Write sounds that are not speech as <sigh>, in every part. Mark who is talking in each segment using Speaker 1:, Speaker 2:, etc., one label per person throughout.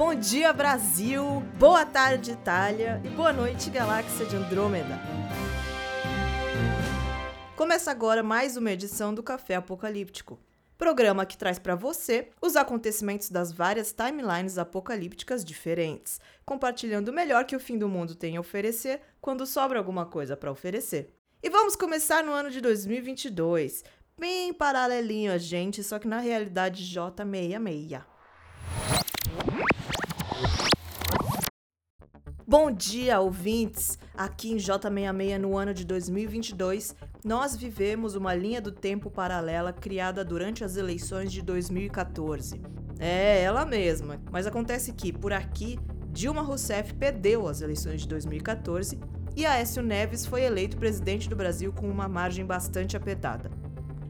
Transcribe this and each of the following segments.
Speaker 1: Bom dia, Brasil! Boa tarde, Itália! E boa noite, Galáxia de Andrômeda! Começa agora mais uma edição do Café Apocalíptico, programa que traz para você os acontecimentos das várias timelines apocalípticas diferentes, compartilhando o melhor que o fim do mundo tem a oferecer quando sobra alguma coisa para oferecer. E vamos começar no ano de 2022, bem paralelinho a gente, só que na realidade J66. Bom dia, ouvintes! Aqui em J66 no ano de 2022, nós vivemos uma linha do tempo paralela criada durante as eleições de 2014. É, ela mesma. Mas acontece que, por aqui, Dilma Rousseff perdeu as eleições de 2014 e Aécio Neves foi eleito presidente do Brasil com uma margem bastante apertada.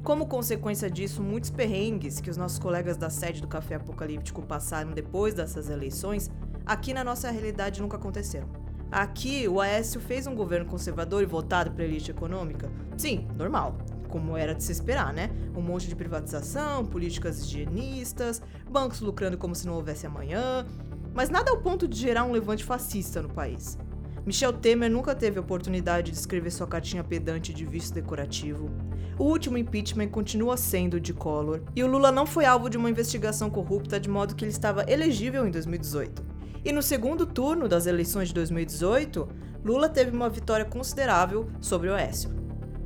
Speaker 1: Como consequência disso, muitos perrengues que os nossos colegas da sede do Café Apocalíptico passaram depois dessas eleições Aqui na nossa realidade nunca aconteceram. Aqui, o Aécio fez um governo conservador e votado para a elite econômica? Sim, normal. Como era de se esperar, né? Um monte de privatização, políticas higienistas, bancos lucrando como se não houvesse amanhã. Mas nada ao ponto de gerar um levante fascista no país. Michel Temer nunca teve oportunidade de escrever sua cartinha pedante de visto decorativo. O último impeachment continua sendo de Collor. E o Lula não foi alvo de uma investigação corrupta de modo que ele estava elegível em 2018. E no segundo turno das eleições de 2018, Lula teve uma vitória considerável sobre o Oécio.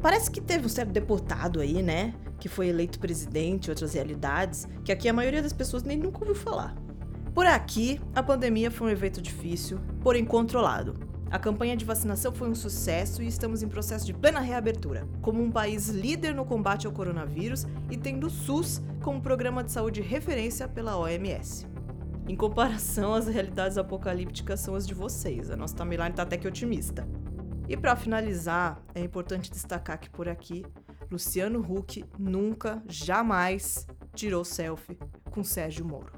Speaker 1: Parece que teve um certo deputado aí, né? Que foi eleito presidente, outras realidades, que aqui a maioria das pessoas nem nunca ouviu falar. Por aqui, a pandemia foi um evento difícil, porém controlado. A campanha de vacinação foi um sucesso e estamos em processo de plena reabertura, como um país líder no combate ao coronavírus e tendo o SUS como programa de saúde referência pela OMS. Em comparação, as realidades apocalípticas são as de vocês. A nossa timeline tá até que otimista. E para finalizar, é importante destacar que por aqui, Luciano Huck nunca, jamais tirou selfie com Sérgio Moro.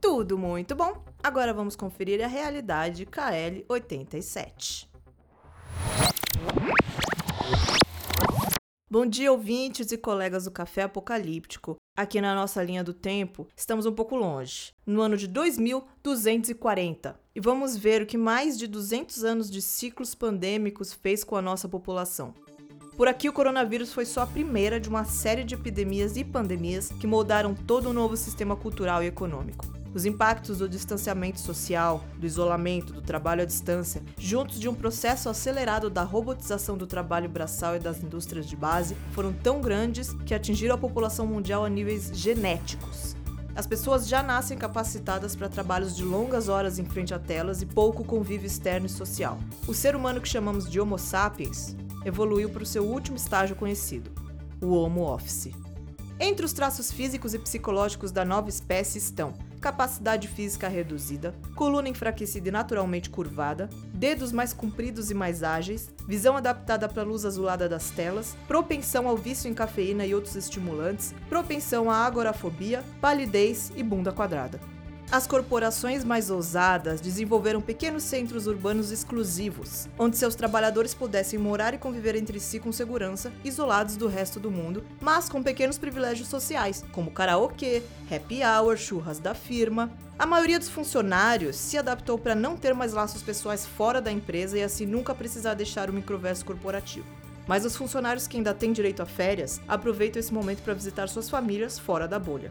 Speaker 1: Tudo muito bom. Agora vamos conferir a realidade KL 87. Bom dia, ouvintes e colegas do Café Apocalíptico. Aqui na nossa linha do tempo, estamos um pouco longe, no ano de 2240, e vamos ver o que mais de 200 anos de ciclos pandêmicos fez com a nossa população. Por aqui, o coronavírus foi só a primeira de uma série de epidemias e pandemias que moldaram todo o novo sistema cultural e econômico. Os impactos do distanciamento social, do isolamento, do trabalho à distância, juntos de um processo acelerado da robotização do trabalho braçal e das indústrias de base, foram tão grandes que atingiram a população mundial a níveis genéticos. As pessoas já nascem capacitadas para trabalhos de longas horas em frente a telas e pouco convívio externo e social. O ser humano que chamamos de Homo sapiens evoluiu para o seu último estágio conhecido, o Homo office. Entre os traços físicos e psicológicos da nova espécie estão capacidade física reduzida, coluna enfraquecida e naturalmente curvada, dedos mais compridos e mais ágeis, visão adaptada para a luz azulada das telas, propensão ao vício em cafeína e outros estimulantes, propensão à agorafobia, palidez e bunda quadrada. As corporações mais ousadas desenvolveram pequenos centros urbanos exclusivos, onde seus trabalhadores pudessem morar e conviver entre si com segurança, isolados do resto do mundo, mas com pequenos privilégios sociais, como karaokê, happy hour, churras da firma. A maioria dos funcionários se adaptou para não ter mais laços pessoais fora da empresa e assim nunca precisar deixar o microverso corporativo. Mas os funcionários que ainda têm direito a férias aproveitam esse momento para visitar suas famílias fora da bolha.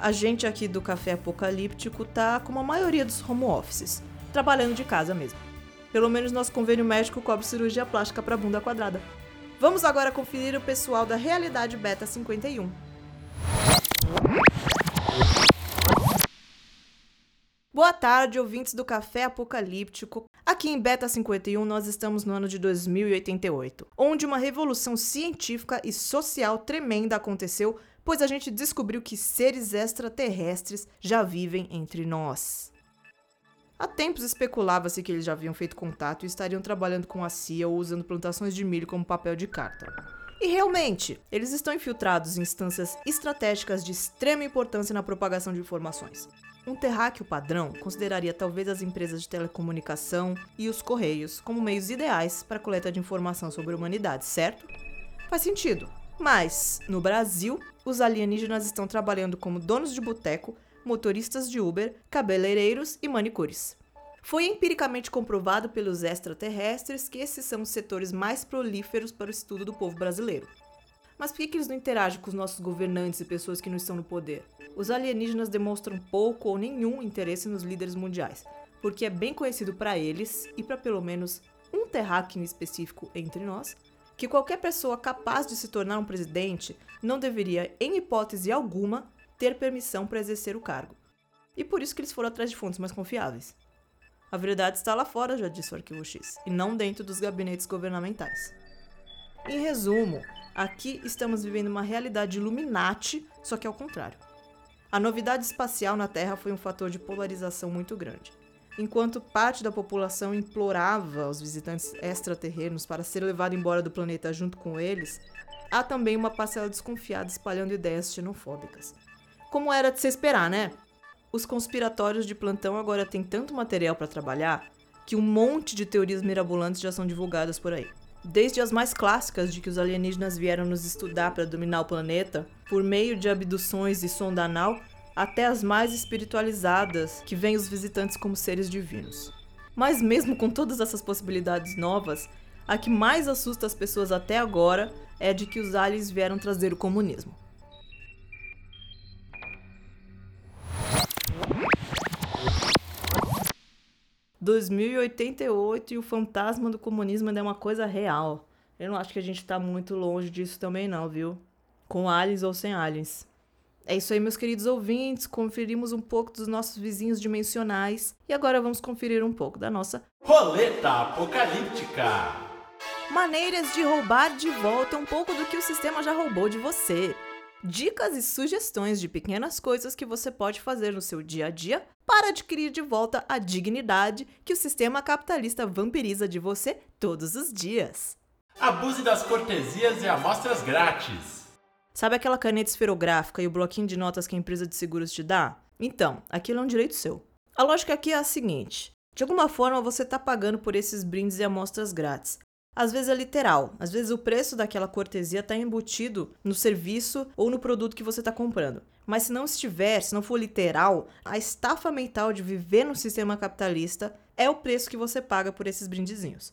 Speaker 1: A gente aqui do Café Apocalíptico tá como a maioria dos home offices, trabalhando de casa mesmo. Pelo menos nosso convênio médico cobre cirurgia plástica para bunda quadrada. Vamos agora conferir o pessoal da Realidade Beta 51. Boa tarde, ouvintes do Café Apocalíptico. Aqui em Beta 51 nós estamos no ano de 2088, onde uma revolução científica e social tremenda aconteceu pois a gente descobriu que seres extraterrestres já vivem entre nós. Há tempos especulava-se que eles já haviam feito contato e estariam trabalhando com a CIA ou usando plantações de milho como papel de carta. E realmente, eles estão infiltrados em instâncias estratégicas de extrema importância na propagação de informações. Um terráqueo padrão consideraria talvez as empresas de telecomunicação e os correios como meios ideais para a coleta de informação sobre a humanidade, certo? Faz sentido. Mas, no Brasil, os alienígenas estão trabalhando como donos de boteco, motoristas de Uber, cabeleireiros e manicures. Foi empiricamente comprovado pelos extraterrestres que esses são os setores mais prolíferos para o estudo do povo brasileiro. Mas por que, eles não interagem com os nossos governantes e pessoas que não estão no poder? Os alienígenas demonstram pouco ou nenhum interesse nos líderes mundiais, porque é bem conhecido para eles e para pelo menos um terráqueo específico entre nós que qualquer pessoa capaz de se tornar um presidente não deveria, em hipótese alguma, ter permissão para exercer o cargo. E por isso que eles foram atrás de fontes mais confiáveis. A verdade está lá fora, já disse o Arquivo X, e não dentro dos gabinetes governamentais. Em resumo, aqui estamos vivendo uma realidade Illuminati, só que ao contrário. A novidade espacial na Terra foi um fator de polarização muito grande. Enquanto parte da população implorava os visitantes extraterrenos para ser levado embora do planeta junto com eles, há também uma parcela desconfiada espalhando ideias xenofóbicas. Como era de se esperar, né? Os conspiratórios de plantão agora têm tanto material para trabalhar que um monte de teorias mirabolantes já são divulgadas por aí. Desde as mais clássicas de que os alienígenas vieram nos estudar para dominar o planeta, por meio de abduções e sonda anal, até as mais espiritualizadas, que veem os visitantes como seres divinos. Mas mesmo com todas essas possibilidades novas, a que mais assusta as pessoas até agora é de que os aliens vieram trazer o comunismo. 2088 e o fantasma do comunismo ainda é uma coisa real. Eu não acho que a gente tá muito longe disso também não, viu? Com aliens ou sem aliens. É isso aí, meus queridos ouvintes. Conferimos um pouco dos nossos vizinhos dimensionais e agora vamos conferir um pouco da nossa
Speaker 2: Roleta Apocalíptica.
Speaker 1: Maneiras de roubar de volta um pouco do que o sistema já roubou de você. Dicas e sugestões de pequenas coisas que você pode fazer no seu dia a dia para adquirir de volta a dignidade que o sistema capitalista vampiriza de você todos os dias.
Speaker 2: Abuse das cortesias e amostras grátis.
Speaker 1: Sabe aquela caneta esferográfica e o bloquinho de notas que a empresa de seguros te dá? Então, aquilo é um direito seu. A lógica aqui é a seguinte: de alguma forma você está pagando por esses brindes e amostras grátis. Às vezes é literal, às vezes o preço daquela cortesia está embutido no serviço ou no produto que você está comprando. Mas se não estiver, se não for literal, a estafa mental de viver no sistema capitalista é o preço que você paga por esses brindezinhos.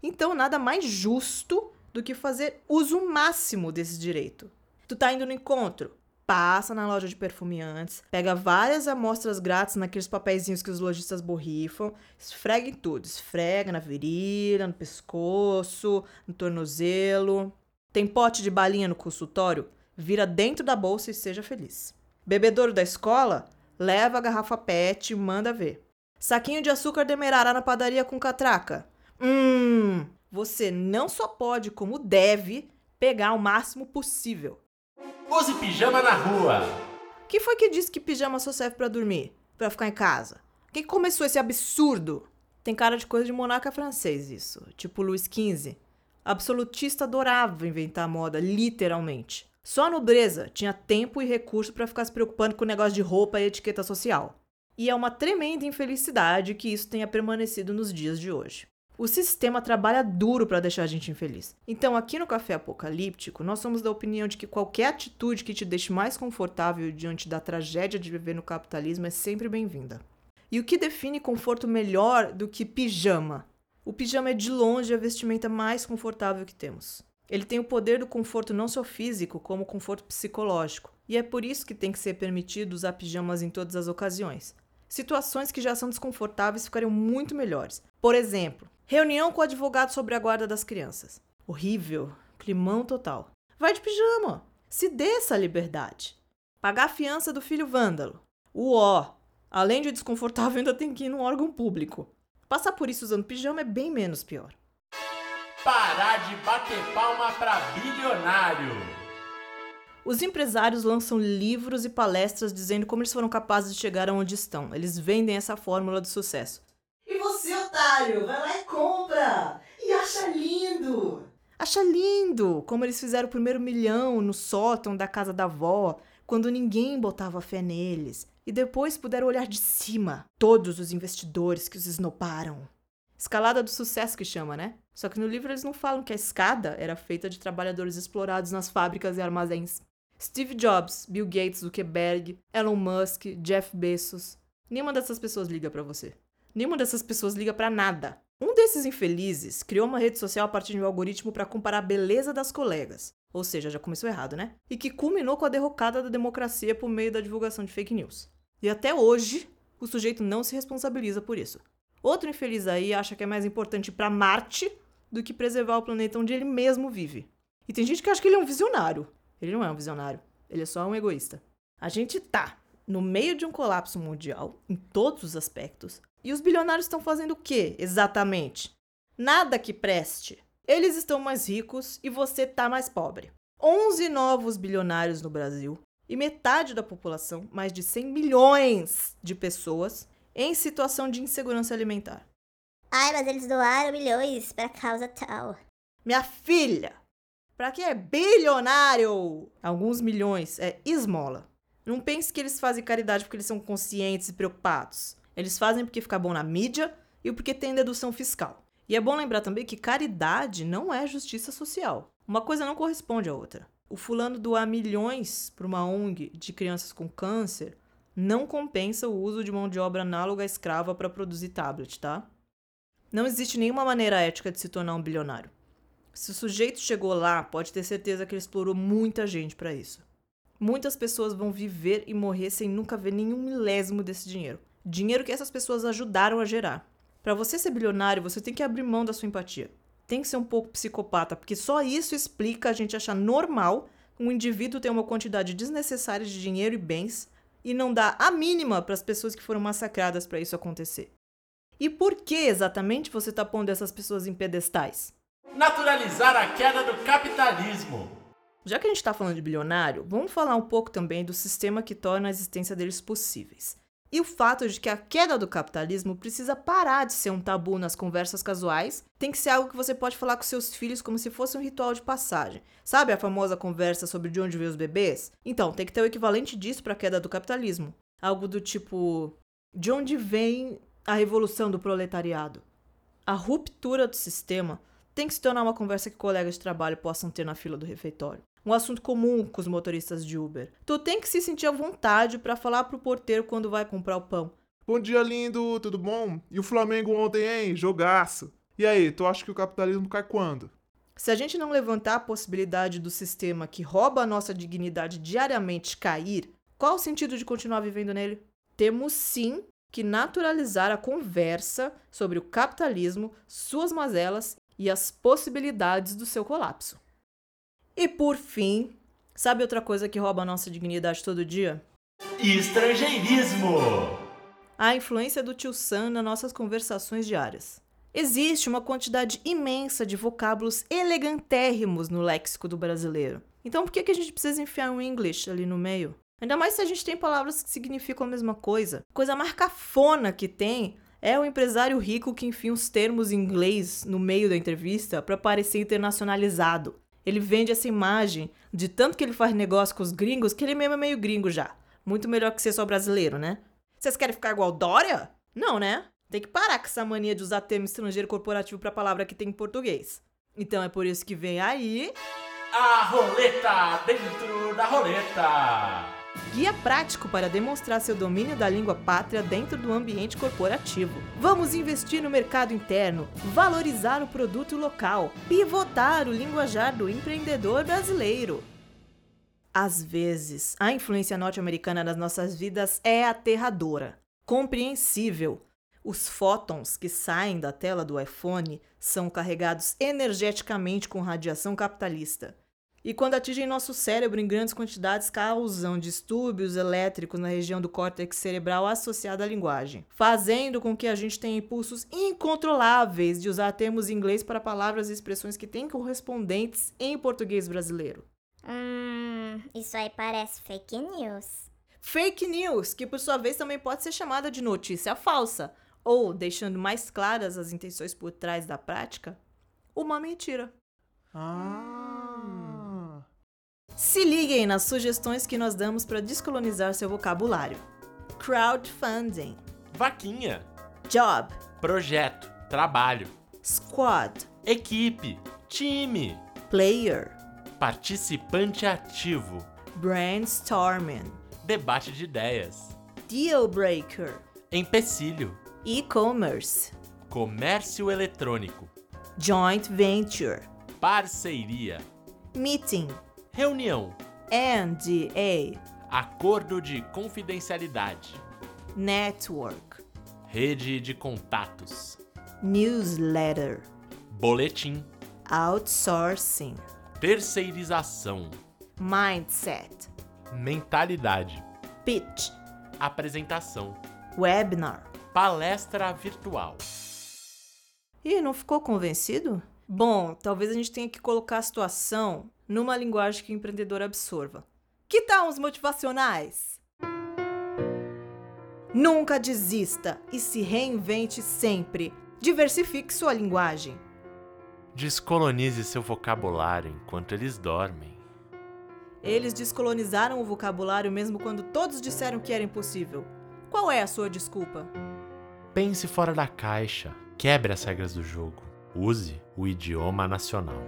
Speaker 1: Então, nada mais justo do que fazer uso máximo desse direito. Tu tá indo no encontro? passa na loja de perfume antes, pega várias amostras grátis naqueles papeizinhos que os lojistas borrifam, esfrega em tudo, esfrega na virilha, no pescoço, no tornozelo. Tem pote de balinha no consultório? Vira dentro da bolsa e seja feliz. Bebedouro da escola? Leva a garrafa PET e manda ver. Saquinho de açúcar demerará na padaria com catraca? Hum, você não só pode, como deve, pegar o máximo possível.
Speaker 2: Use pijama na rua.
Speaker 1: Quem foi que disse que pijama só serve para dormir? para ficar em casa? Quem começou esse absurdo? Tem cara de coisa de monarca francês isso, tipo Luís XV. Absolutista adorava inventar moda, literalmente. Só a nobreza tinha tempo e recurso para ficar se preocupando com o negócio de roupa e etiqueta social. E é uma tremenda infelicidade que isso tenha permanecido nos dias de hoje. O sistema trabalha duro para deixar a gente infeliz. Então, aqui no Café Apocalíptico, nós somos da opinião de que qualquer atitude que te deixe mais confortável diante da tragédia de viver no capitalismo é sempre bem-vinda. E o que define conforto melhor do que pijama? O pijama é de longe a vestimenta mais confortável que temos. Ele tem o poder do conforto não só físico, como conforto psicológico. E é por isso que tem que ser permitido usar pijamas em todas as ocasiões. Situações que já são desconfortáveis ficariam muito melhores. Por exemplo, Reunião com o advogado sobre a guarda das crianças. Horrível. Climão total. Vai de pijama. Se dê essa liberdade. Pagar a fiança do filho vândalo. O ó. Além de desconfortável, ainda tem que ir num órgão público. Passar por isso usando pijama é bem menos pior.
Speaker 2: Parar de bater palma para bilionário.
Speaker 1: Os empresários lançam livros e palestras dizendo como eles foram capazes de chegar aonde estão. Eles vendem essa fórmula do sucesso
Speaker 3: otário, vai lá e compra! E acha lindo!
Speaker 1: Acha lindo! Como eles fizeram o primeiro milhão no sótão da casa da avó, quando ninguém botava fé neles. E depois puderam olhar de cima todos os investidores que os esnoparam. Escalada do sucesso que chama, né? Só que no livro eles não falam que a escada era feita de trabalhadores explorados nas fábricas e armazéns. Steve Jobs, Bill Gates, Zuckerberg, Elon Musk, Jeff Bezos. Nenhuma dessas pessoas liga para você. Nenhuma dessas pessoas liga para nada. Um desses infelizes criou uma rede social a partir de um algoritmo para comparar a beleza das colegas. Ou seja, já começou errado, né? E que culminou com a derrocada da democracia por meio da divulgação de fake news. E até hoje, o sujeito não se responsabiliza por isso. Outro infeliz aí acha que é mais importante para Marte do que preservar o planeta onde ele mesmo vive. E tem gente que acha que ele é um visionário. Ele não é um visionário, ele é só um egoísta. A gente tá no meio de um colapso mundial, em todos os aspectos, e os bilionários estão fazendo o quê exatamente? Nada que preste. Eles estão mais ricos e você tá mais pobre. 11 novos bilionários no Brasil e metade da população, mais de 100 milhões de pessoas, em situação de insegurança alimentar.
Speaker 4: Ai, mas eles doaram milhões pra causa tal.
Speaker 1: Minha filha, Pra que é bilionário? Alguns milhões é esmola. Não pense que eles fazem caridade porque eles são conscientes e preocupados. Eles fazem porque fica bom na mídia e porque tem dedução fiscal. E é bom lembrar também que caridade não é justiça social. Uma coisa não corresponde à outra. O fulano doar milhões para uma ONG de crianças com câncer não compensa o uso de mão de obra análoga à escrava para produzir tablet, tá? Não existe nenhuma maneira ética de se tornar um bilionário. Se o sujeito chegou lá, pode ter certeza que ele explorou muita gente para isso. Muitas pessoas vão viver e morrer sem nunca ver nenhum milésimo desse dinheiro. Dinheiro que essas pessoas ajudaram a gerar. Para você ser bilionário, você tem que abrir mão da sua empatia. Tem que ser um pouco psicopata, porque só isso explica a gente achar normal um indivíduo ter uma quantidade desnecessária de dinheiro e bens e não dar a mínima para as pessoas que foram massacradas para isso acontecer. E por que exatamente você está pondo essas pessoas em pedestais?
Speaker 2: Naturalizar a queda do capitalismo.
Speaker 1: Já que a gente está falando de bilionário, vamos falar um pouco também do sistema que torna a existência deles possíveis. E o fato de que a queda do capitalismo precisa parar de ser um tabu nas conversas casuais, tem que ser algo que você pode falar com seus filhos como se fosse um ritual de passagem. Sabe a famosa conversa sobre de onde veio os bebês? Então, tem que ter o equivalente disso para a queda do capitalismo. Algo do tipo: de onde vem a revolução do proletariado? A ruptura do sistema tem que se tornar uma conversa que colegas de trabalho possam ter na fila do refeitório. Um assunto comum com os motoristas de Uber. Tu tem que se sentir à vontade para falar pro porteiro quando vai comprar o pão.
Speaker 5: Bom dia, lindo, tudo bom? E o Flamengo ontem, hein? Jogaço. E aí, tu acha que o capitalismo cai quando?
Speaker 1: Se a gente não levantar a possibilidade do sistema que rouba a nossa dignidade diariamente cair, qual o sentido de continuar vivendo nele? Temos sim que naturalizar a conversa sobre o capitalismo, suas mazelas e as possibilidades do seu colapso. E por fim, sabe outra coisa que rouba a nossa dignidade todo dia?
Speaker 2: Estrangeirismo!
Speaker 1: A influência do tio Sam nas nossas conversações diárias. Existe uma quantidade imensa de vocábulos elegantérrimos no léxico do brasileiro. Então por que, que a gente precisa enfiar um English ali no meio? Ainda mais se a gente tem palavras que significam a mesma coisa. Coisa marcafona que tem é o empresário rico que enfia uns termos em inglês no meio da entrevista para parecer internacionalizado. Ele vende essa imagem de tanto que ele faz negócio com os gringos que ele mesmo é meio gringo já. Muito melhor que ser só brasileiro, né? Vocês querem ficar igual Dória? Não, né? Tem que parar com essa mania de usar termo estrangeiro corporativo para palavra que tem em português. Então é por isso que vem aí.
Speaker 2: A roleta dentro da roleta!
Speaker 1: Guia prático para demonstrar seu domínio da língua pátria dentro do ambiente corporativo. Vamos investir no mercado interno, valorizar o produto local, pivotar o linguajar do empreendedor brasileiro. Às vezes, a influência norte-americana nas nossas vidas é aterradora, compreensível. Os fótons que saem da tela do iPhone são carregados energeticamente com radiação capitalista e quando atingem nosso cérebro em grandes quantidades causam distúrbios elétricos na região do córtex cerebral associada à linguagem, fazendo com que a gente tenha impulsos incontroláveis de usar termos em inglês para palavras e expressões que têm correspondentes em português brasileiro.
Speaker 4: Hum, isso aí parece fake news.
Speaker 1: Fake news, que por sua vez também pode ser chamada de notícia falsa, ou, deixando mais claras as intenções por trás da prática, uma mentira.
Speaker 5: Ah.
Speaker 1: Se liguem nas sugestões que nós damos para descolonizar seu vocabulário: crowdfunding,
Speaker 2: Vaquinha,
Speaker 1: job,
Speaker 2: projeto, trabalho,
Speaker 1: squad,
Speaker 2: equipe, time,
Speaker 1: player,
Speaker 2: participante ativo,
Speaker 1: Brainstorming.
Speaker 2: Debate de ideias.
Speaker 1: Deal breaker.
Speaker 2: Empecilho.
Speaker 1: E-commerce.
Speaker 2: Comércio eletrônico.
Speaker 1: Joint venture.
Speaker 2: Parceria.
Speaker 1: Meeting.
Speaker 2: Reunião.
Speaker 1: NDA.
Speaker 2: Acordo de confidencialidade.
Speaker 1: Network.
Speaker 2: Rede de contatos.
Speaker 1: Newsletter.
Speaker 2: Boletim.
Speaker 1: Outsourcing.
Speaker 2: Terceirização.
Speaker 1: Mindset.
Speaker 2: Mentalidade.
Speaker 1: Pitch.
Speaker 2: Apresentação.
Speaker 1: Webinar.
Speaker 2: Palestra virtual.
Speaker 1: Ih, não ficou convencido? Bom, talvez a gente tenha que colocar a situação numa linguagem que o empreendedor absorva. Que tal uns motivacionais? Nunca desista e se reinvente sempre. Diversifique sua linguagem.
Speaker 2: Descolonize seu vocabulário enquanto eles dormem.
Speaker 1: Eles descolonizaram o vocabulário mesmo quando todos disseram que era impossível. Qual é a sua desculpa?
Speaker 2: Pense fora da caixa. Quebre as regras do jogo. Use o idioma nacional.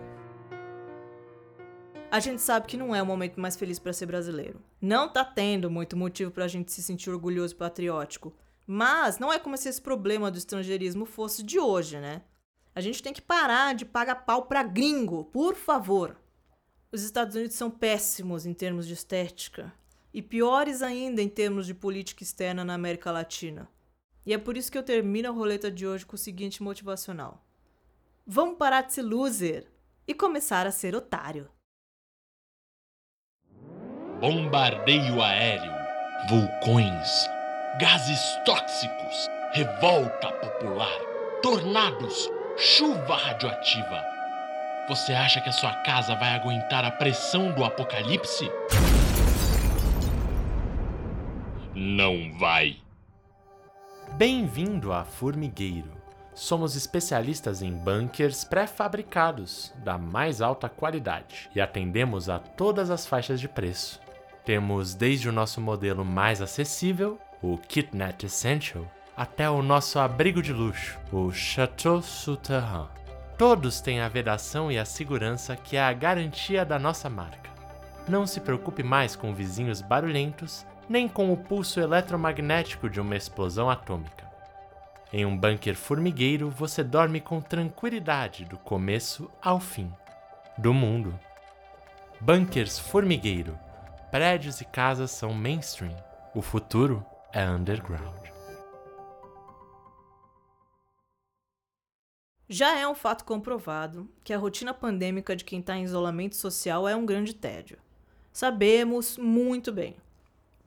Speaker 1: A gente sabe que não é o momento mais feliz para ser brasileiro. Não tá tendo muito motivo pra gente se sentir orgulhoso e patriótico. Mas não é como se esse problema do estrangeirismo fosse de hoje, né? A gente tem que parar de pagar pau pra gringo, por favor. Os Estados Unidos são péssimos em termos de estética e piores ainda em termos de política externa na América Latina. E é por isso que eu termino a roleta de hoje com o seguinte motivacional: Vamos parar de ser loser e começar a ser otário.
Speaker 6: Bombardeio aéreo, vulcões, gases tóxicos, revolta popular, tornados, chuva radioativa. Você acha que a sua casa vai aguentar a pressão do apocalipse? Não vai.
Speaker 2: Bem-vindo a Formigueiro. Somos especialistas em bunkers pré-fabricados da mais alta qualidade e atendemos a todas as faixas de preço. Temos desde o nosso modelo mais acessível, o Kitnet Essential, até o nosso abrigo de luxo, o Chateau Souterrain. Todos têm a vedação e a segurança que é a garantia da nossa marca. Não se preocupe mais com vizinhos barulhentos, nem com o pulso eletromagnético de uma explosão atômica. Em um bunker formigueiro, você dorme com tranquilidade do começo ao fim do mundo. Bunkers Formigueiro. Prédios e casas são mainstream. O futuro é underground.
Speaker 1: Já é um fato comprovado que a rotina pandêmica de quem está em isolamento social é um grande tédio. Sabemos muito bem.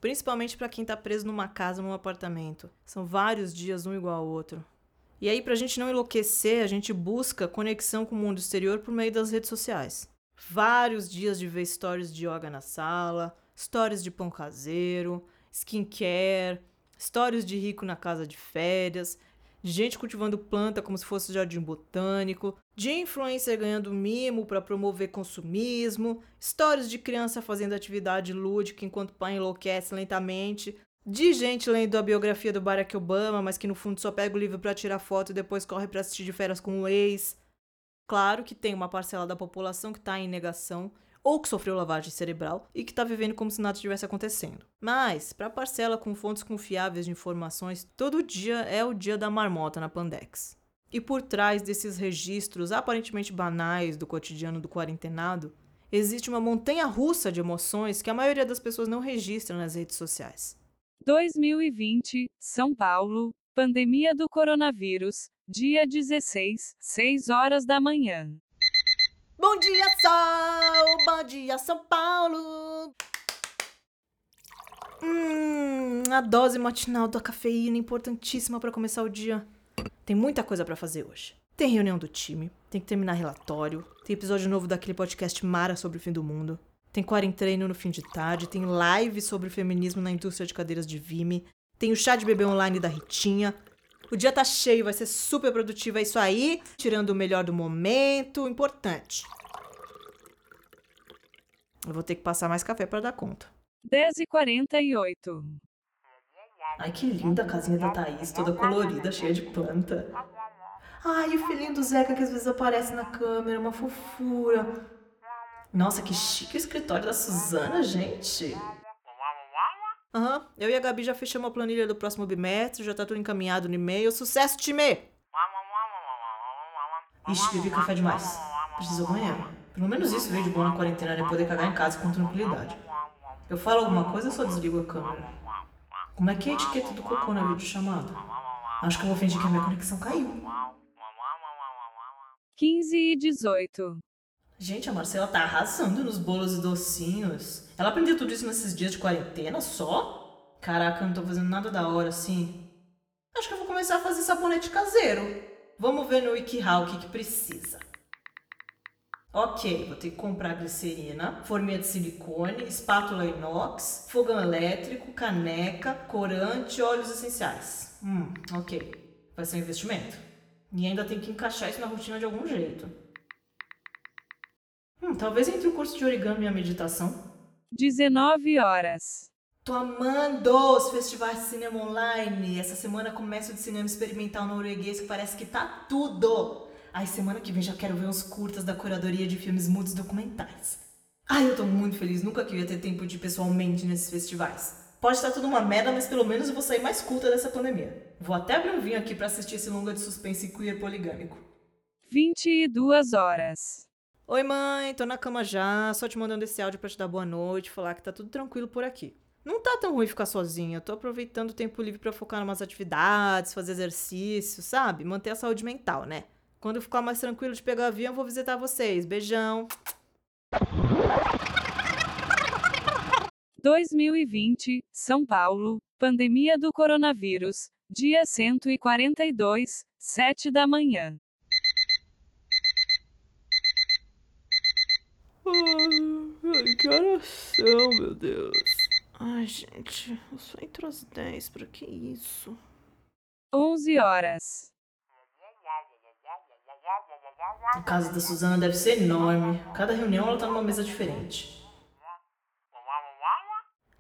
Speaker 1: Principalmente para quem está preso numa casa, num apartamento. São vários dias um igual ao outro. E aí, para a gente não enlouquecer, a gente busca conexão com o mundo exterior por meio das redes sociais. Vários dias de ver stories de yoga na sala, stories de pão caseiro, skincare, stories de rico na casa de férias, de gente cultivando planta como se fosse jardim botânico, de influencer ganhando mimo para promover consumismo, histórias de criança fazendo atividade lúdica enquanto pai enlouquece lentamente, de gente lendo a biografia do Barack Obama, mas que no fundo só pega o livro para tirar foto e depois corre para assistir de férias com o ex. Claro que tem uma parcela da população que está em negação ou que sofreu lavagem cerebral e que está vivendo como se nada estivesse acontecendo. Mas, para a parcela com fontes confiáveis de informações, todo dia é o dia da marmota na Pandex. E por trás desses registros aparentemente banais do cotidiano do quarentenado, existe uma montanha russa de emoções que a maioria das pessoas não registra nas redes sociais.
Speaker 7: 2020, São Paulo, pandemia do coronavírus, dia 16, 6 horas da manhã.
Speaker 1: Bom dia, Sol! Bom dia, São Paulo! Hum, a dose matinal da cafeína importantíssima para começar o dia. Tem muita coisa para fazer hoje. Tem reunião do time, tem que terminar relatório, tem episódio novo daquele podcast Mara sobre o fim do mundo, tem quarentreino no fim de tarde, tem live sobre feminismo na indústria de cadeiras de Vime, tem o chá de bebê online da Ritinha. O dia tá cheio, vai ser super produtivo, é isso aí, tirando o melhor do momento, importante. Eu vou ter que passar mais café para dar conta.
Speaker 7: 10h48.
Speaker 1: Ai, que linda a casinha da Thaís, toda colorida, cheia de planta. Ai, o filhinho do Zeca que às vezes aparece na câmera, uma fofura. Nossa, que chique o escritório da Suzana, gente. Aham, eu e a Gabi já fechamos a planilha do próximo bimestre, já tá tudo encaminhado no e-mail. Sucesso, time! Ixi, bebi café demais. Preciso banheiro. Pelo menos isso veio de bom na quarentena, né? Poder cagar em casa com tranquilidade. Eu falo alguma coisa ou só desligo a câmera? Como é que é a etiqueta do cocô na videochamada? Acho que eu vou fingir que a minha conexão caiu.
Speaker 7: 15 e 18.
Speaker 1: Gente, a Marcela tá arrasando nos bolos e docinhos. Ela aprendeu tudo isso nesses dias de quarentena só? Caraca, eu não tô fazendo nada da hora assim. Acho que eu vou começar a fazer sabonete caseiro. Vamos ver no WikiHow o que, que precisa. Ok, vou ter que comprar glicerina, forminha de silicone, espátula inox, fogão elétrico, caneca, corante óleos essenciais. Hum, ok. Vai ser um investimento. E ainda tem que encaixar isso na rotina de algum jeito. Hum, talvez entre o curso de origami e a meditação.
Speaker 7: 19 horas.
Speaker 1: Tô amando os festivais de cinema online. Essa semana começa o de cinema experimental norueguês que parece que tá tudo. Ai, semana que vem já quero ver uns curtas da curadoria de filmes mudos documentais. Ai, eu tô muito feliz. Nunca que eu ia ter tempo de ir pessoalmente nesses festivais. Pode estar tudo uma merda, mas pelo menos eu vou sair mais culta dessa pandemia. Vou até abrir um vinho aqui pra assistir esse longa de suspense queer poligâmico.
Speaker 7: 22 horas.
Speaker 1: Oi, mãe, tô na cama já, só te mandando esse áudio pra te dar boa noite, falar que tá tudo tranquilo por aqui. Não tá tão ruim ficar sozinha, tô aproveitando o tempo livre pra focar em umas atividades, fazer exercício, sabe? Manter a saúde mental, né? Quando eu ficar mais tranquilo de pegar avião, eu vou visitar vocês. Beijão.
Speaker 7: 2020, São Paulo, pandemia do coronavírus, dia 142, 7 da manhã.
Speaker 1: Ai, que oração, meu Deus. Ai, gente, eu só entro às 10, pra que isso?
Speaker 7: 11 horas.
Speaker 1: A casa da Suzana deve ser enorme. Cada reunião ela tá numa mesa diferente.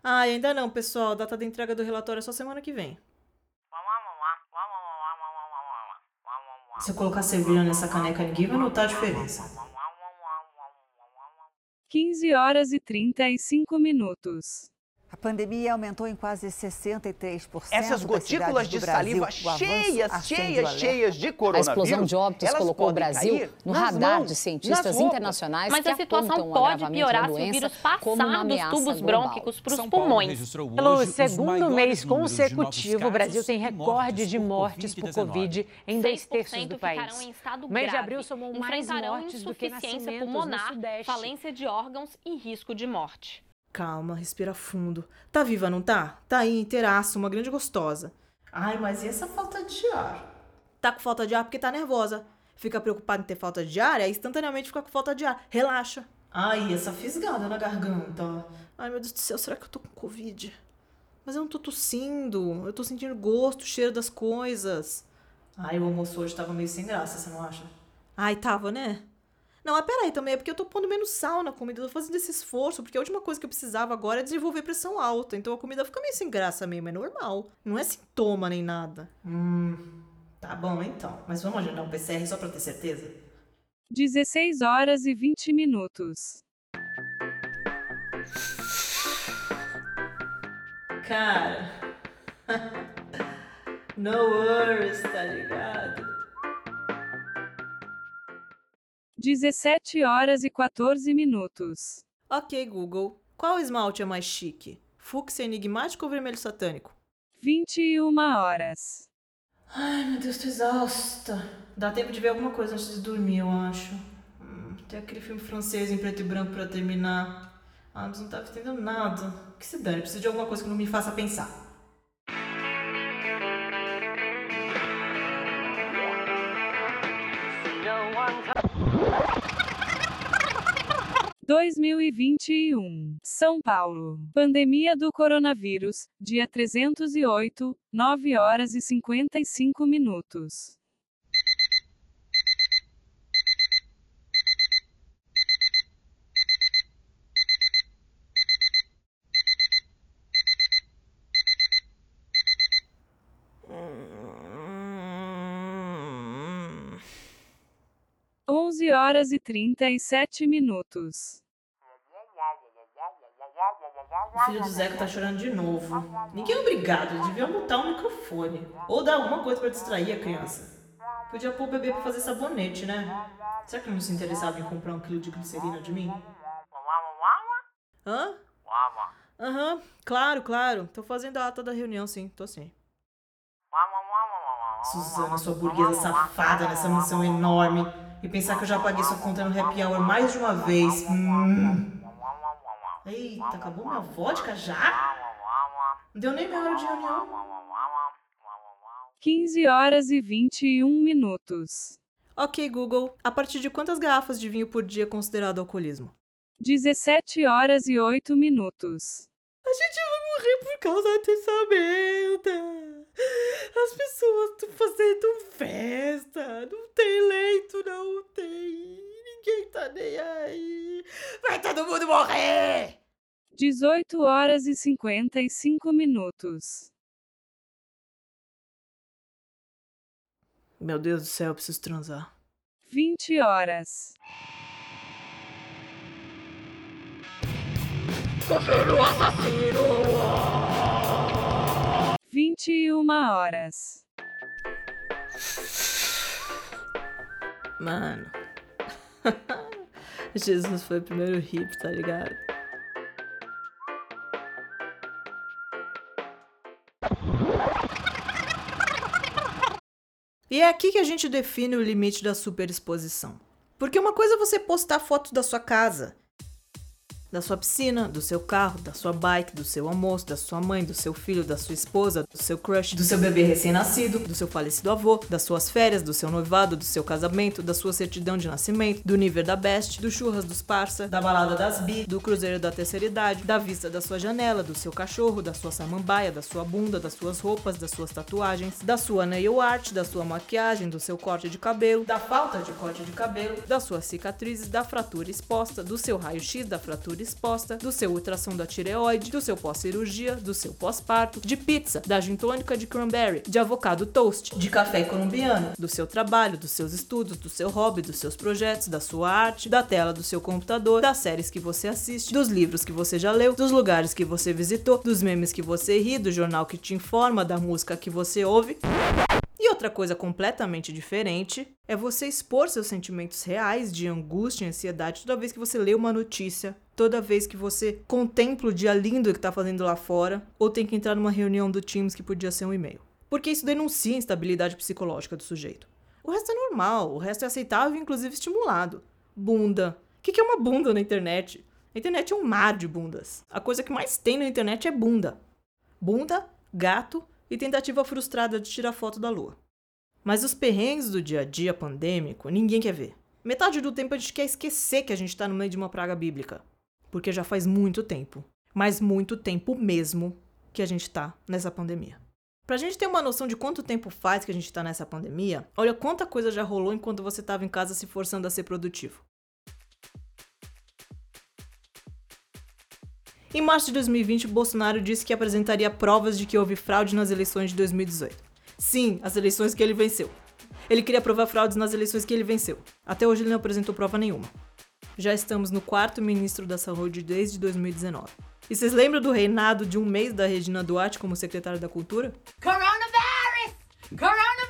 Speaker 1: Ah, ainda não, pessoal. A data da entrega do relatório é só semana que vem. Se eu colocar cerveja nessa caneca, ninguém vai notar a diferença.
Speaker 7: 15 horas e 35 minutos.
Speaker 8: A pandemia aumentou em quase 63%.
Speaker 9: Essas gotículas de
Speaker 8: Brasil.
Speaker 9: saliva cheias, cheias, cheias de
Speaker 10: A
Speaker 9: coronavírus.
Speaker 10: explosão de óbitos
Speaker 9: elas
Speaker 10: colocou o Brasil no radar
Speaker 9: mãos,
Speaker 10: de cientistas internacionais
Speaker 11: Mas
Speaker 10: que
Speaker 11: a situação pode piorar se o vírus passar dos tubos
Speaker 10: global.
Speaker 11: brônquicos para os pulmões.
Speaker 12: Pelo segundo mês consecutivo, o Brasil tem recorde de mortes por
Speaker 13: Covid-19.
Speaker 12: Covid em dois terços
Speaker 11: 6%
Speaker 12: do país.
Speaker 11: em estado
Speaker 12: O mês de
Speaker 11: grave.
Speaker 12: abril somou mais mortes do que
Speaker 11: insuficiência
Speaker 12: nascimentos no
Speaker 11: pulmonar,
Speaker 12: Sudeste.
Speaker 11: falência de órgãos e risco de morte.
Speaker 1: Calma, respira fundo. Tá viva, não tá? Tá aí, inteiraço, uma grande gostosa. Ai, mas e essa falta de ar? Tá com falta de ar porque tá nervosa. Fica preocupada em ter falta de ar, aí instantaneamente fica com falta de ar. Relaxa. Ai, essa fisgada na garganta. Ai, meu Deus do céu, será que eu tô com Covid? Mas eu não tô tossindo. Eu tô sentindo gosto, cheiro das coisas. Ai, o almoço hoje tava meio sem graça, você não acha? Ai, tava, né? Não, mas peraí também, é porque eu tô pondo menos sal na comida, eu tô fazendo esse esforço, porque a última coisa que eu precisava agora é desenvolver pressão alta, então a comida fica meio sem graça mesmo, é normal. Não é sintoma nem nada. Hum, tá bom então, mas vamos agendar um PCR só pra ter certeza?
Speaker 7: 16 horas e 20 minutos.
Speaker 1: Cara, <laughs> no worries, tá ligado?
Speaker 7: 17 horas e 14 minutos.
Speaker 1: Ok, Google, qual esmalte é mais chique? Fúcsia enigmático ou vermelho satânico?
Speaker 7: 21 horas.
Speaker 1: Ai, meu Deus, tô exausta. Dá tempo de ver alguma coisa antes de dormir, eu acho. Hum, tem aquele filme francês em preto e branco pra terminar. Ah, mas não tá entendendo nada. Que se dane, preciso de alguma coisa que não me faça pensar.
Speaker 7: Dois mil e vinte e um, São Paulo. Pandemia do coronavírus, dia 308, 9 horas e 55 minutos. Onze horas e trinta e sete minutos.
Speaker 1: O filho do Zeca tá chorando de novo. Ninguém é obrigado, devia mutar o microfone. Ou dar alguma coisa pra distrair a criança. Podia pôr o bebê pra fazer sabonete, né? Será que não se interessava em comprar um quilo de glicerina de mim? Hã? Aham, claro, claro. Tô fazendo a ata da reunião, sim. Tô sim. Suzana, sua burguesa safada nessa mansão enorme. E pensar que eu já paguei sua conta no happy hour mais de uma vez. Hum. Eita, acabou minha vodka já? Não deu nem minha hora de reunião.
Speaker 7: 15 horas e 21 minutos.
Speaker 1: Ok, Google. A partir de quantas garrafas de vinho por dia é considerado alcoolismo?
Speaker 7: 17 horas e 8 minutos.
Speaker 1: A gente vai morrer por causa dessa merda. As pessoas estão fazendo festa. Não tem leito, não tem. Ninguém tá nem aí. Vai todo mundo morrer!
Speaker 7: 18 horas e 55 minutos.
Speaker 1: Meu Deus do céu, eu preciso transar.
Speaker 7: 20 horas.
Speaker 3: Confira o assassino!
Speaker 7: 21 horas.
Speaker 1: Mano. <laughs> Jesus foi o primeiro hip, tá ligado? E é aqui que a gente define o limite da superexposição. Porque uma coisa é você postar foto da sua casa, da sua piscina, do seu carro, da sua bike, do seu almoço, da sua mãe, do seu filho, da sua esposa, do seu crush, do seu bebê recém-nascido, do seu falecido avô, das suas férias, do seu noivado, do seu casamento, da sua certidão de nascimento, do nível da best, do churras dos parça, da balada das bi, do cruzeiro da terceira idade, da vista da sua janela, do seu cachorro, da sua samambaia, da sua bunda, das suas roupas, das suas tatuagens, da sua nail art, da sua maquiagem, do seu corte de cabelo, da falta de corte de cabelo, das suas cicatrizes, da fratura exposta, do seu raio-x da fratura exposta, do seu ultrassom da tireoide, do seu pós-cirurgia, do seu pós-parto, de pizza, da gin tônica de cranberry, de avocado toast, de café colombiano, do seu trabalho, dos seus estudos, do seu hobby, dos seus projetos, da sua arte, da tela do seu computador, das séries que você assiste, dos livros que você já leu, dos lugares que você visitou, dos memes que você ri, do jornal que te informa, da música que você ouve. E outra coisa completamente diferente é você expor seus sentimentos reais de angústia e ansiedade toda vez que você lê uma notícia, toda vez que você contempla o dia lindo que tá fazendo lá fora, ou tem que entrar numa reunião do Teams que podia ser um e-mail. Porque isso denuncia a instabilidade psicológica do sujeito. O resto é normal, o resto é aceitável e inclusive estimulado. Bunda. O que é uma bunda na internet? A internet é um mar de bundas. A coisa que mais tem na internet é bunda. Bunda, gato e tentativa frustrada de tirar foto da lua. Mas os perrengues do dia a dia pandêmico ninguém quer ver. Metade do tempo a gente quer esquecer que a gente tá no meio de uma praga bíblica. Porque já faz muito tempo, mas muito tempo mesmo, que a gente tá nessa pandemia. Pra gente ter uma noção de quanto tempo faz que a gente tá nessa pandemia, olha quanta coisa já rolou enquanto você tava em casa se forçando a ser produtivo. Em março de 2020, Bolsonaro disse que apresentaria provas de que houve fraude nas eleições de 2018. Sim, as eleições que ele venceu. Ele queria provar fraudes nas eleições que ele venceu. Até hoje ele não apresentou prova nenhuma. Já estamos no quarto ministro da Saúde desde 2019. E vocês lembram do reinado de um mês da Regina Duarte como secretária da Cultura?
Speaker 3: Coronavirus! Coronavirus!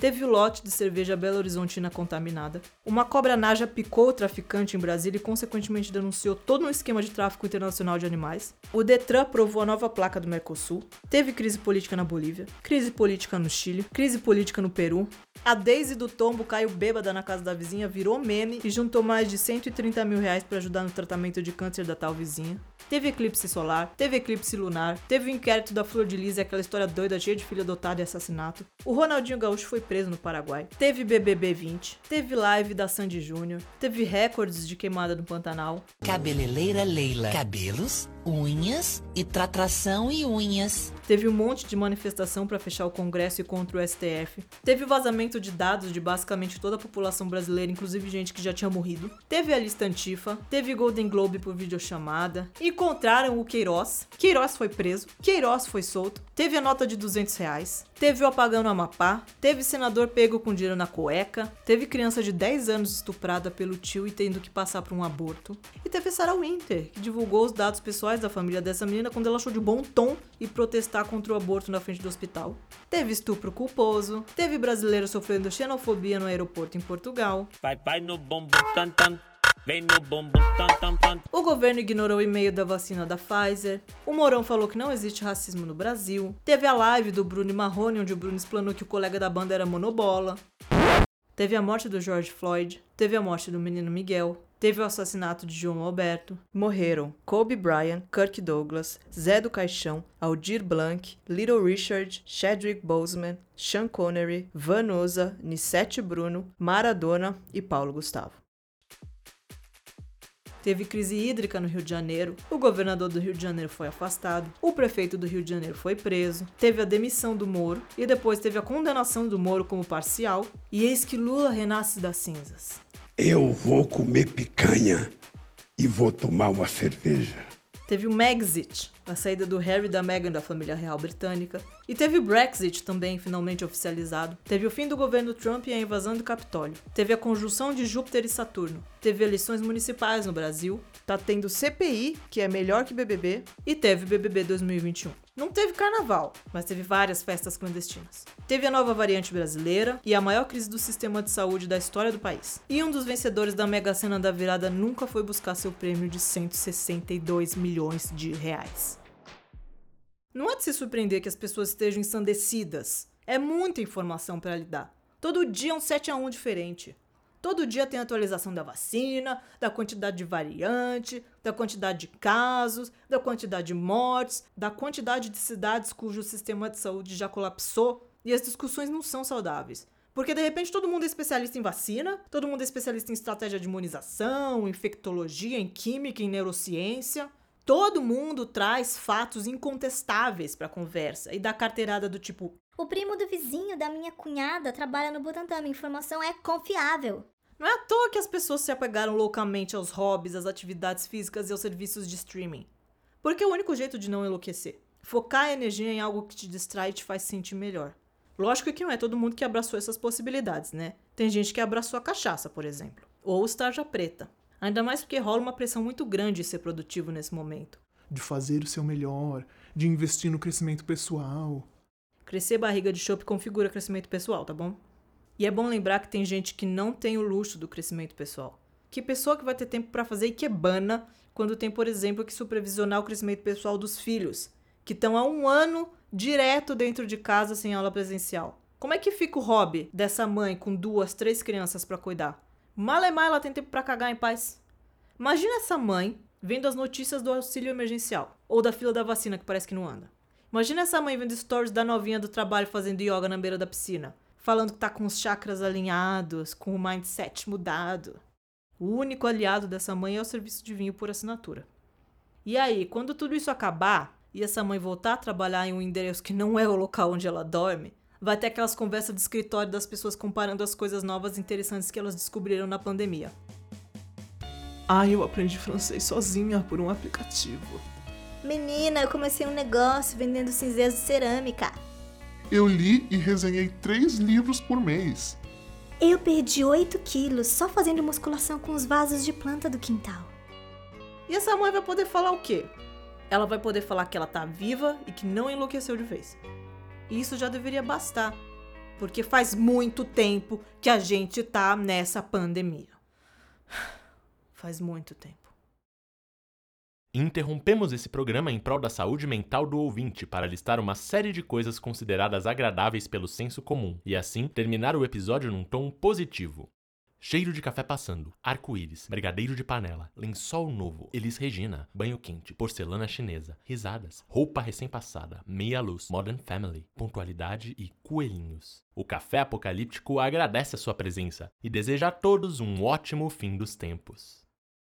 Speaker 1: Teve o lote de cerveja Belo Horizontina contaminada. Uma cobra naja picou o traficante em Brasília e, consequentemente, denunciou todo um esquema de tráfico internacional de animais. O Detran aprovou a nova placa do Mercosul. Teve crise política na Bolívia, crise política no Chile, crise política no Peru. A Daisy do Tombo caiu bêbada na casa da vizinha, virou meme e juntou mais de 130 mil reais para ajudar no tratamento de câncer da tal vizinha. Teve eclipse solar, teve eclipse lunar, teve o inquérito da Flor de Lis aquela história doida cheia de filho adotado e assassinato. O Ronaldinho Gaúcho foi preso no Paraguai. Teve BBB 20, teve live da Sandy Júnior, teve recordes de queimada no Pantanal.
Speaker 9: Cabeleireira Leila. Cabelos, unhas e tratração e unhas.
Speaker 1: Teve um monte de manifestação para fechar o Congresso e contra o STF. Teve vazamento de dados de basicamente toda a população brasileira, inclusive gente que já tinha morrido. Teve a lista Antifa. Teve Golden Globe por videochamada. Encontraram o Queiroz. Queiroz foi preso. Queiroz foi solto. Teve a nota de 200 reais, teve o apagão no Amapá, teve senador pego com dinheiro na cueca, teve criança de 10 anos estuprada pelo tio e tendo que passar por um aborto, e teve Sarah Winter, que divulgou os dados pessoais da família dessa menina quando ela achou de bom tom e protestar contra o aborto na frente do hospital. Teve estupro culposo, teve brasileiro sofrendo xenofobia no aeroporto em Portugal.
Speaker 10: Vai, vai no bumbum tan tan.
Speaker 1: O governo ignorou o e-mail da vacina da Pfizer. O Mourão falou que não existe racismo no Brasil. Teve a live do Bruno Marrone, onde o Bruno explanou que o colega da banda era monobola. Teve a morte do George Floyd. Teve a morte do menino Miguel. Teve o assassinato de João Alberto. Morreram Kobe Bryant, Kirk Douglas, Zé do Caixão, Aldir Blanc, Little Richard, Chadwick Boseman, Sean Connery, Vanusa, Nissete Bruno, Maradona e Paulo Gustavo. Teve crise hídrica no Rio de Janeiro, o governador do Rio de Janeiro foi afastado, o prefeito do Rio de Janeiro foi preso, teve a demissão do Moro e depois teve a condenação do Moro como parcial, e eis que Lula renasce das cinzas.
Speaker 13: Eu vou comer picanha e vou tomar uma cerveja.
Speaker 1: Teve o Megxit, a saída do Harry e da Meghan da família real britânica. E teve o Brexit também, finalmente oficializado. Teve o fim do governo Trump e a invasão do Capitólio. Teve a conjunção de Júpiter e Saturno. Teve eleições municipais no Brasil. Tá tendo CPI, que é melhor que BBB. E teve BBB 2021. Não teve carnaval, mas teve várias festas clandestinas. Teve a nova variante brasileira e a maior crise do sistema de saúde da história do país. E um dos vencedores da Mega Sena da virada nunca foi buscar seu prêmio de 162 milhões de reais. Não é de se surpreender que as pessoas estejam ensandecidas. É muita informação para lidar. Todo dia é um 7 a 1 diferente. Todo dia tem atualização da vacina, da quantidade de variante, da quantidade de casos, da quantidade de mortes, da quantidade de cidades cujo sistema de saúde já colapsou. E as discussões não são saudáveis. Porque de repente todo mundo é especialista em vacina, todo mundo é especialista em estratégia de imunização, infectologia, em química, em neurociência. Todo mundo traz fatos incontestáveis para a conversa e dá carteirada do tipo:
Speaker 4: O primo do vizinho da minha cunhada trabalha no Butantan, a informação é confiável.
Speaker 1: Não é à toa que as pessoas se apegaram loucamente aos hobbies, às atividades físicas e aos serviços de streaming. Porque é o único jeito de não enlouquecer. Focar a energia em algo que te distrai e te faz sentir melhor. Lógico que não é todo mundo que abraçou essas possibilidades, né? Tem gente que abraçou a cachaça, por exemplo. Ou o tarja preta. Ainda mais porque rola uma pressão muito grande de ser produtivo nesse momento.
Speaker 5: De fazer o seu melhor, de investir no crescimento pessoal.
Speaker 1: Crescer barriga de chope configura crescimento pessoal, tá bom? E é bom lembrar que tem gente que não tem o luxo do crescimento pessoal. Que pessoa que vai ter tempo para fazer ikebana quando tem, por exemplo, que supervisionar o crescimento pessoal dos filhos, que estão há um ano direto dentro de casa sem aula presencial. Como é que fica o hobby dessa mãe com duas, três crianças para cuidar? Malemar ela tem tempo para cagar em paz. Imagina essa mãe vendo as notícias do auxílio emergencial ou da fila da vacina que parece que não anda. Imagina essa mãe vendo stories da novinha do trabalho fazendo yoga na beira da piscina, falando que tá com os chakras alinhados, com o mindset mudado. O único aliado dessa mãe é o serviço de vinho por assinatura. E aí, quando tudo isso acabar e essa mãe voltar a trabalhar em um endereço que não é o local onde ela dorme, vai ter aquelas conversas de escritório das pessoas comparando as coisas novas e interessantes que elas descobriram na pandemia.
Speaker 5: Ah, eu aprendi francês sozinha por um aplicativo.
Speaker 4: Menina, eu comecei um negócio vendendo cinzeiros de cerâmica.
Speaker 14: Eu li e resenhei três livros por mês.
Speaker 4: Eu perdi 8 quilos só fazendo musculação com os vasos de planta do quintal.
Speaker 1: E essa mãe vai poder falar o quê? Ela vai poder falar que ela tá viva e que não enlouqueceu de vez. E isso já deveria bastar, porque faz muito tempo que a gente tá nessa pandemia. Faz muito tempo.
Speaker 2: Interrompemos esse programa em prol da saúde mental do ouvinte para listar uma série de coisas consideradas agradáveis pelo senso comum e assim terminar o episódio num tom positivo. Cheiro de café passando, arco-íris, brigadeiro de panela, lençol novo, Elis Regina, banho quente, porcelana chinesa, risadas, roupa recém-passada, meia luz, Modern Family, pontualidade e coelhinhos. O Café Apocalíptico agradece a sua presença e deseja a todos um ótimo fim dos tempos.